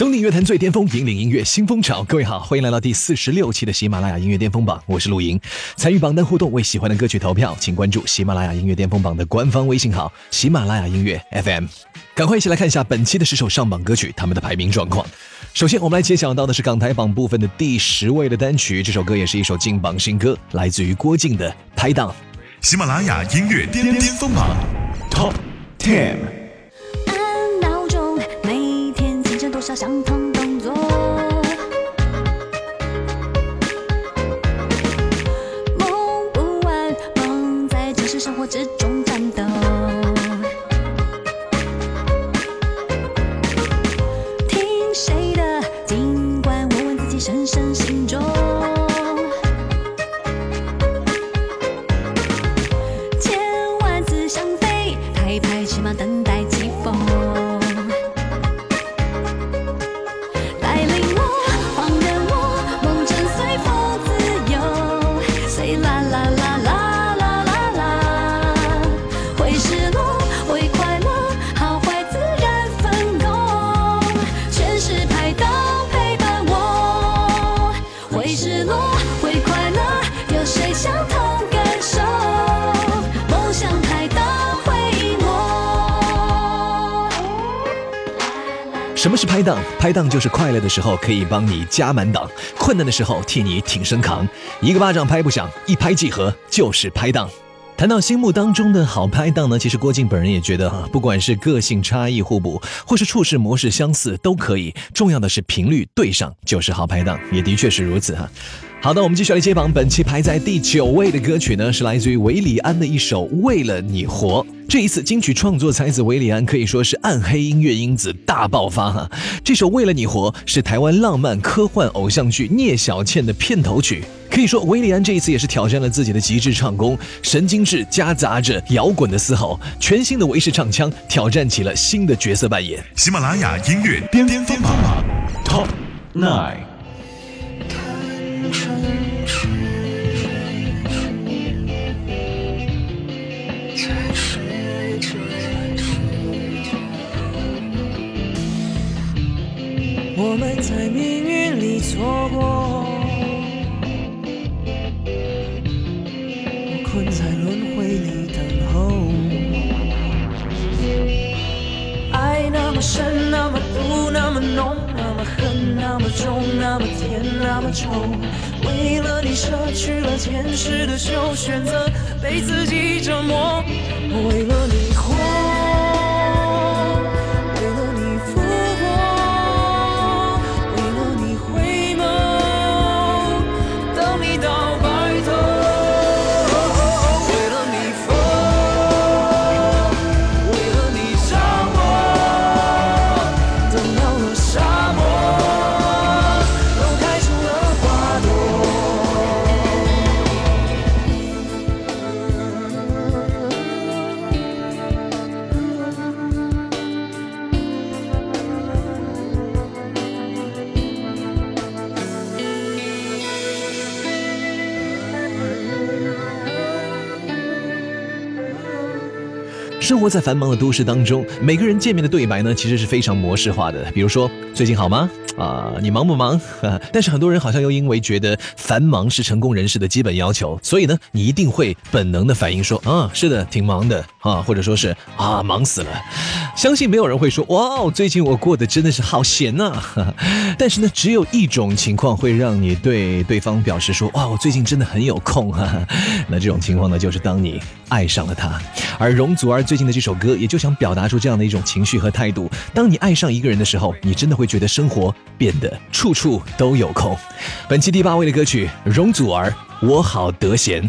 登顶乐坛最巅峰，引领音乐新风潮。各位好，欢迎来到第四十六期的喜马拉雅音乐巅峰榜，我是陆莹。参与榜单互动，为喜欢的歌曲投票，请关注喜马拉雅音乐巅峰榜的官方微信号“喜马拉雅音乐 FM”。赶快一起来看一下本期的十首上榜歌曲，他们的排名状况。首先，我们来揭晓到的是港台榜部分的第十位的单曲，这首歌也是一首劲榜新歌，来自于郭靖的《拍档》。喜马拉雅音乐巅巅峰榜 Top Ten。相同动作？梦不完，梦在真实生活之中拍档？拍档就是快乐的时候可以帮你加满档，困难的时候替你挺身扛。一个巴掌拍不响，一拍即合，就是拍档。谈到心目当中的好拍档呢，其实郭靖本人也觉得哈，不管是个性差异互补，或是处事模式相似，都可以。重要的是频率对上，就是好拍档，也的确是如此哈。好的，我们继续来接榜。本期排在第九位的歌曲呢，是来自于韦礼安的一首《为了你活》。这一次金曲创作才子韦礼安可以说是暗黑音乐因子大爆发哈。这首《为了你活》是台湾浪漫科幻偶像剧《聂小倩》的片头曲。可以说，韦礼安这一次也是挑战了自己的极致唱功，神经质夹杂着摇滚的嘶吼，全新的韦氏唱腔挑战起了新的角色扮演。喜马拉雅音乐巅巅峰榜 Top Nine。我们在命运里错过，我困在轮回里等候。爱那么深，那么毒，那么浓，那么恨，那么重，那么甜，那么臭。为了你舍去了前世的修，选择被自己折磨。为了你生活在繁忙的都市当中，每个人见面的对白呢，其实是非常模式化的。比如说，最近好吗？啊，你忙不忙？但是很多人好像又因为觉得繁忙是成功人士的基本要求，所以呢，你一定会本能的反应说，啊，是的，挺忙的啊，或者说是啊，忙死了。相信没有人会说，哇哦，最近我过得真的是好闲呐、但是呢，只有一种情况会让你对对方表示说，哇，我最近真的很有空哈、那这种情况呢，就是当你爱上了他。而容祖儿最近的这首歌，也就想表达出这样的一种情绪和态度。当你爱上一个人的时候，你真的会觉得生活变得处处都有空。本期第八位的歌曲，容祖儿，我好得闲。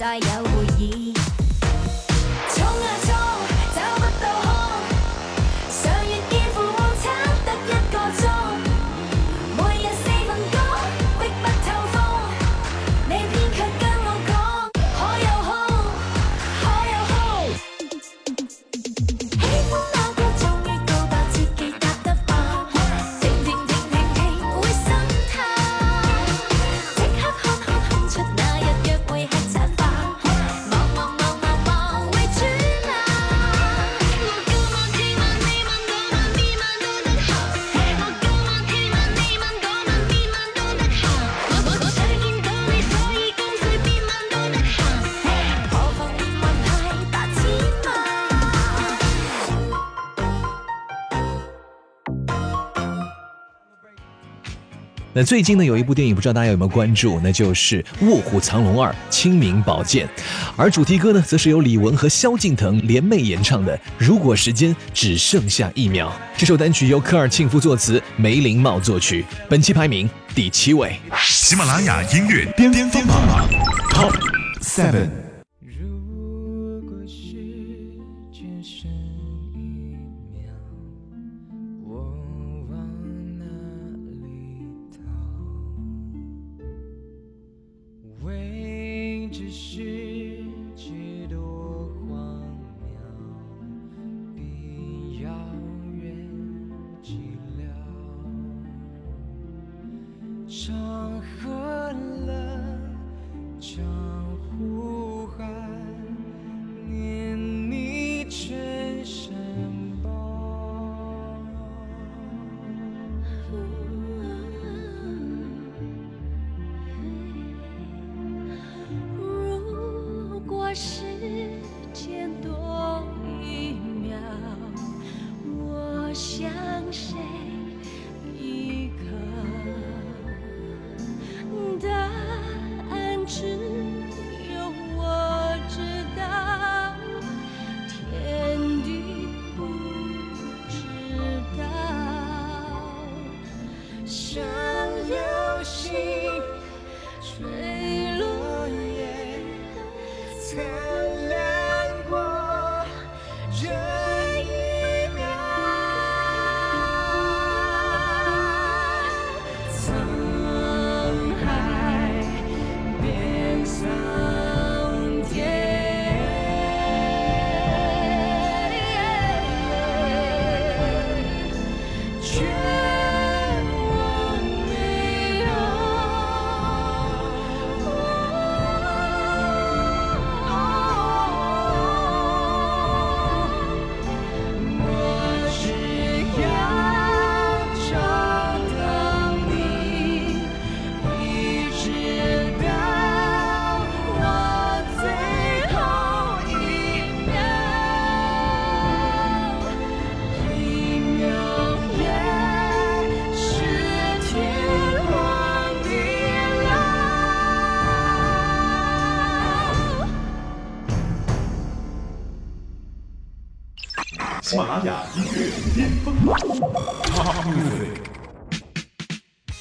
再有回忆。那最近呢，有一部电影，不知道大家有没有关注，那就是《卧虎藏龙二：清明宝剑》，而主题歌呢，则是由李玟和萧敬腾联袂演唱的《如果时间只剩下一秒》。这首单曲由科尔沁夫作词，梅林茂作曲，本期排名第七位。喜马拉雅音乐巅巅峰榜 Top Seven。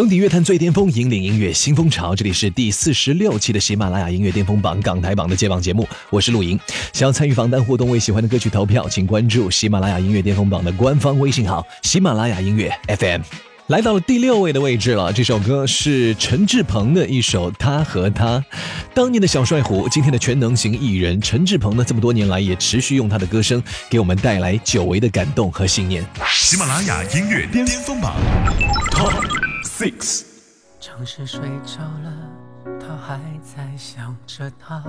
登顶乐坛最巅峰，引领音乐新风潮。这里是第四十六期的喜马拉雅音乐巅峰榜港台榜的揭榜节目，我是陆莹。想要参与榜单互动，为喜欢的歌曲投票，请关注喜马拉雅音乐巅峰榜的官方微信号“喜马拉雅音乐 FM”。来到了第六位的位置了，这首歌是陈志朋的一首《他和他》。当年的小帅虎，今天的全能型艺人陈志朋呢，这么多年来也持续用他的歌声给我们带来久违的感动和信念。喜马拉雅音乐巅峰榜 Six。城市睡着了，他还在想着他。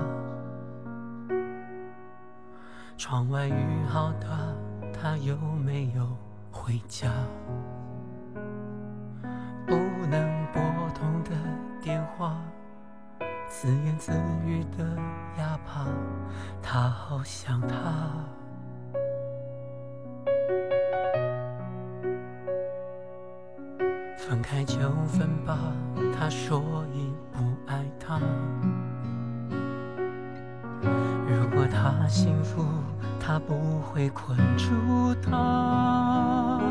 窗外雨好大，他有没有回家？不能拨通的电话，自言自语的哑巴，他好想他。分开就分吧，他说已不爱他。如果他幸福，他不会困住他。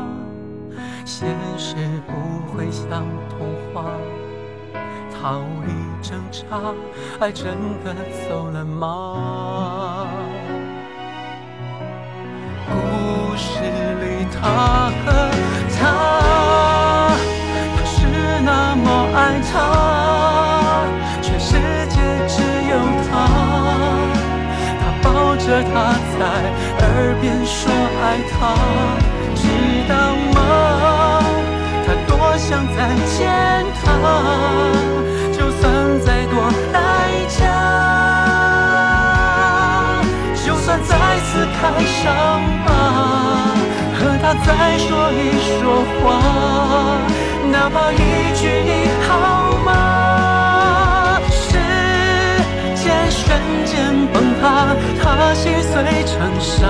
现实不会像童话，逃离挣扎，爱真的走了吗？故事里他他在耳边说爱她，知道吗？他多想再见她，就算再多代价。就算再次开伤疤，和他再说一说话，哪怕一他心碎成沙，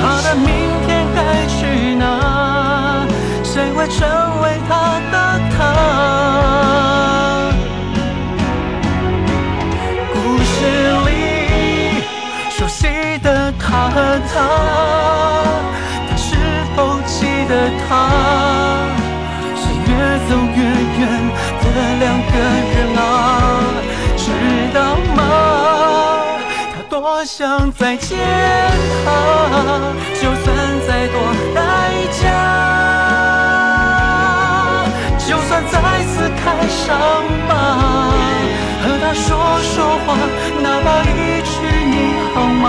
他的明天该去哪？谁会成为他的他？故事里熟悉的他和她，他是否记得他？是越走越远的两个人啊，想再见他，就算再多代价。就算再次开伤疤，和他说说话，哪怕一句你好吗？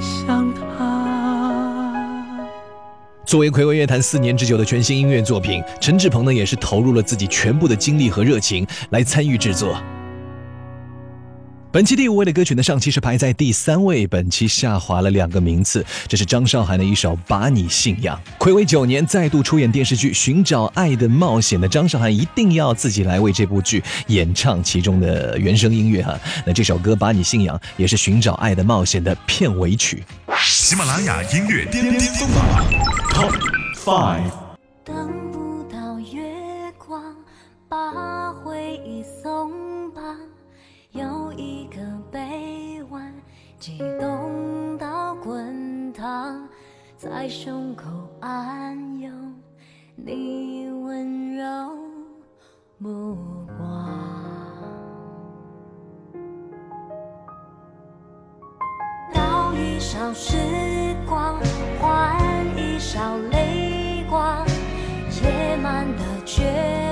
想他。作为暌违乐坛四年之久的全新音乐作品，陈志朋呢也是投入了自己全部的精力和热情来参与制作。本期第五位的歌曲呢，上期是排在第三位，本期下滑了两个名次。这是张韶涵的一首《把你信仰》。暌违九年再度出演电视剧《寻找爱的冒险》的张韶涵，一定要自己来为这部剧演唱其中的原声音乐哈。那这首歌《把你信仰》也是《寻找爱的冒险》的片尾曲。喜马拉雅音乐巅巅峰榜 Top Five。激动到滚烫，在胸口安有你温柔目光。倒一勺时光，换一勺泪光，夜满的绝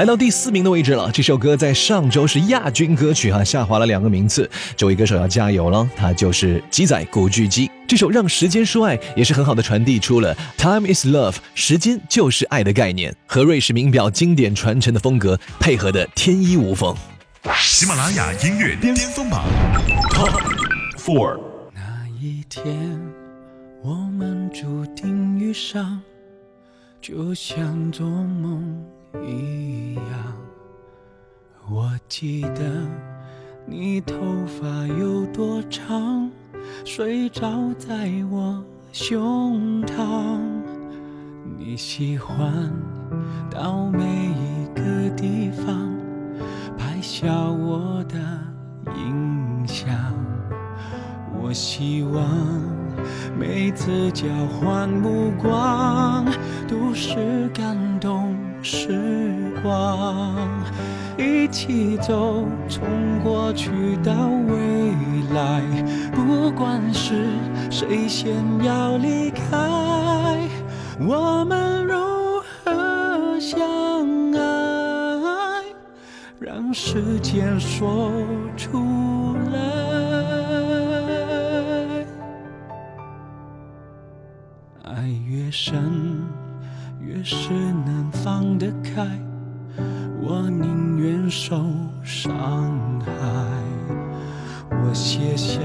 来到第四名的位置了。这首歌在上周是亚军歌曲哈，下滑了两个名次。这位歌手要加油了，他就是鸡仔古巨基。这首《让时间说爱》也是很好的传递出了 “time is love”，时间就是爱的概念，和瑞士名表经典传承的风格配合的天衣无缝。喜马拉雅音乐巅峰榜 Top Four。那一天，我们注定遇上，就像做梦一样。我记得你头发有多长，睡着在我胸膛。你喜欢到每一个地方拍下我的影像。我希望每次交换目光都是感动时光，一起走，从过去到未来，不管是谁先要离开，我们如何相爱？让时间说出来。爱越深，越是能放得开。我宁愿受伤害。我写下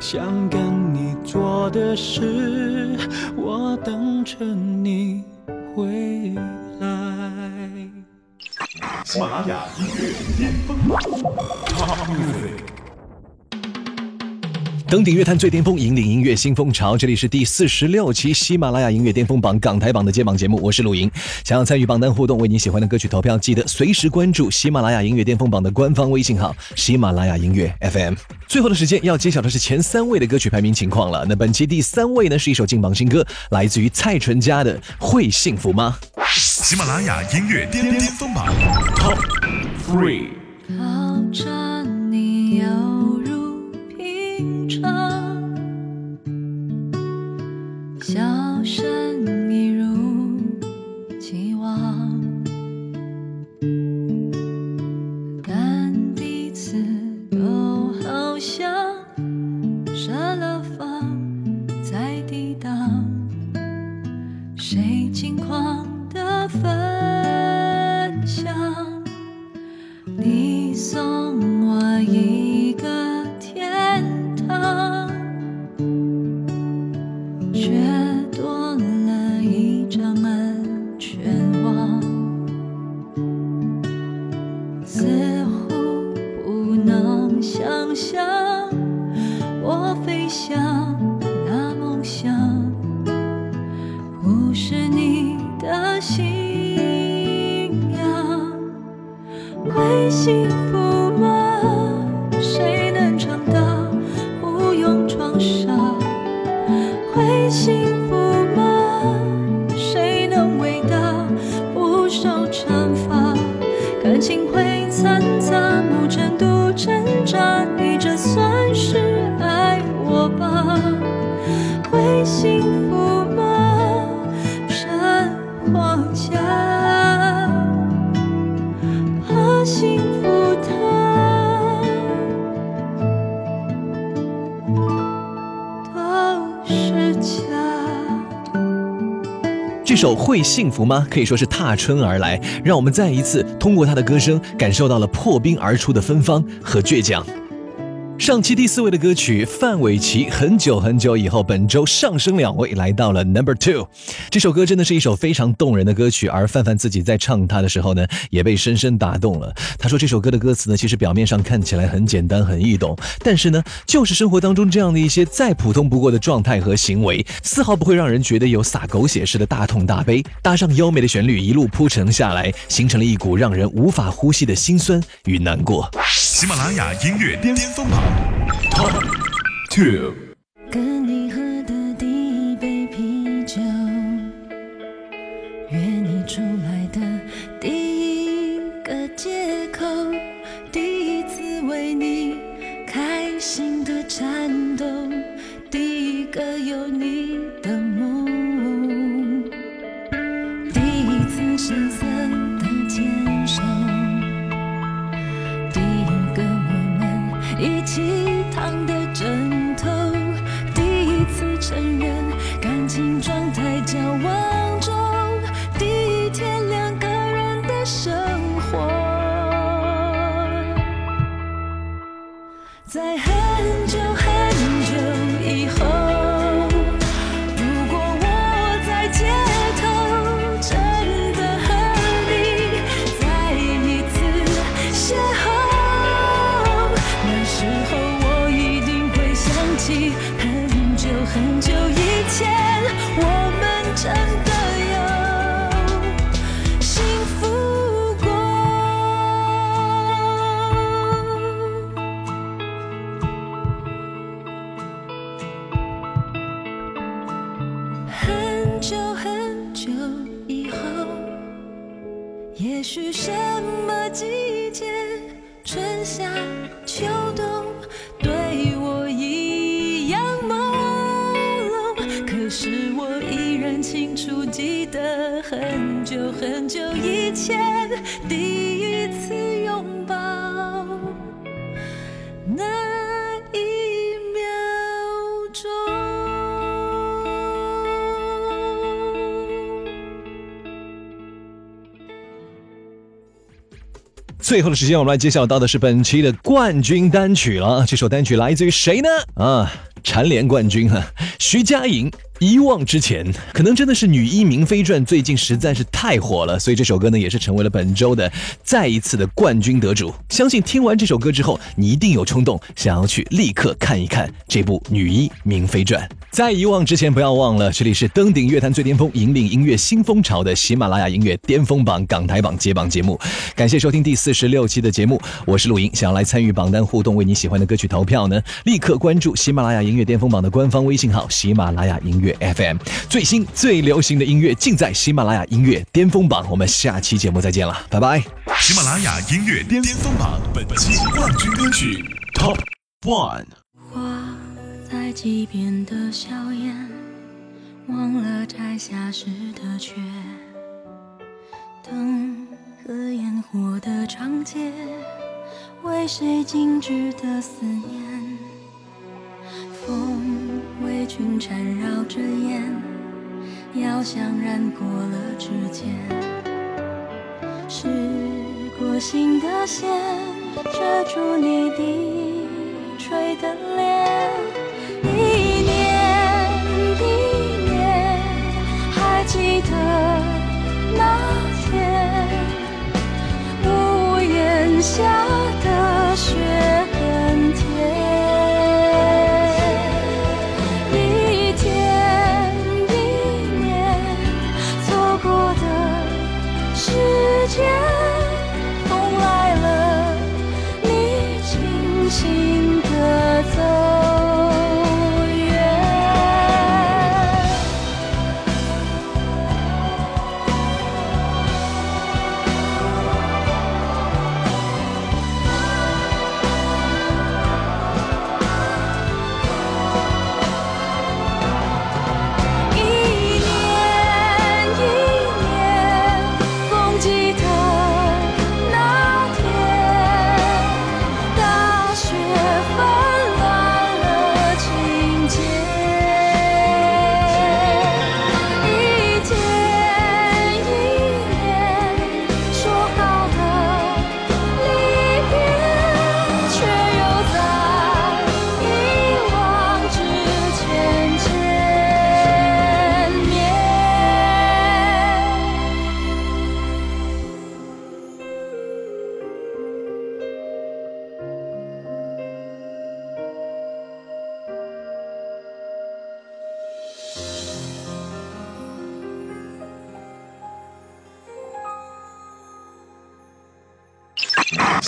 想跟你做的事，我等着你回来。喜马拉雅音乐巅峰。登顶乐坛最巅峰，引领音乐新风潮。这里是第四十六期喜马拉雅音乐巅峰榜港台榜的揭榜节目，我是陆莹。想要参与榜单互动，为你喜欢的歌曲投票，记得随时关注喜马拉雅音乐巅峰榜的官方微信号“喜马拉雅音乐 FM”。最后的时间要揭晓的是前三位的歌曲排名情况了。那本期第三位呢是一首劲榜新歌，来自于蔡淳佳的《会幸福吗》。喜马拉雅音乐巅巅峰榜 Top Three。你心。《会幸福吗》可以说是踏春而来，让我们再一次通过他的歌声感受到了破冰而出的芬芳和倔强。上期第四位的歌曲范玮琪，很久很久以后，本周上升两位来到了 Number Two。这首歌真的是一首非常动人的歌曲，而范范自己在唱它的时候呢，也被深深打动了。他说这首歌的歌词呢，其实表面上看起来很简单很易懂，但是呢，就是生活当中这样的一些再普通不过的状态和行为，丝毫不会让人觉得有撒狗血似的大痛大悲。搭上优美的旋律，一路铺陈下来，形成了一股让人无法呼吸的心酸与难过。喜马拉雅音乐巅峰榜 Top Two。跟你喝的第一杯啤酒，约你出来的第一个借口，第一次为你开心的颤抖，第一个有你最后的时间，我们来揭晓到的是本期的冠军单曲了。这首单曲来自于谁呢？啊，蝉联冠军哈、徐佳莹。遗忘之前，可能真的是女一明妃传最近实在是太火了，所以这首歌呢也是成为了本周的再一次的冠军得主。相信听完这首歌之后，你一定有冲动想要去立刻看一看这部《女一明妃传》。在遗忘之前，不要忘了，这里是登顶乐坛最巅峰、引领音乐新风潮的喜马拉雅音乐巅峰榜港台榜揭榜节目。感谢收听第四十六期的节目，我是陆莹。想要来参与榜单互动，为你喜欢的歌曲投票呢？立刻关注喜马拉雅音乐巅峰榜的官方微信号“喜马拉雅音乐 FM”，最新最流行的音乐尽在喜马拉雅音乐巅峰榜。我们下期节目再见了，拜拜。喜马拉雅音乐巅峰榜本期冠军歌曲 Top One。花在溪边的笑颜，忘了摘下时的缺。灯和烟火的长街，为谁静止的思念？风为裙缠绕着烟，遥想染过了指尖。是过心的线，遮住你低垂的脸。一年一年，还记得那天，屋檐下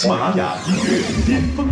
喜马拉雅音乐巅峰。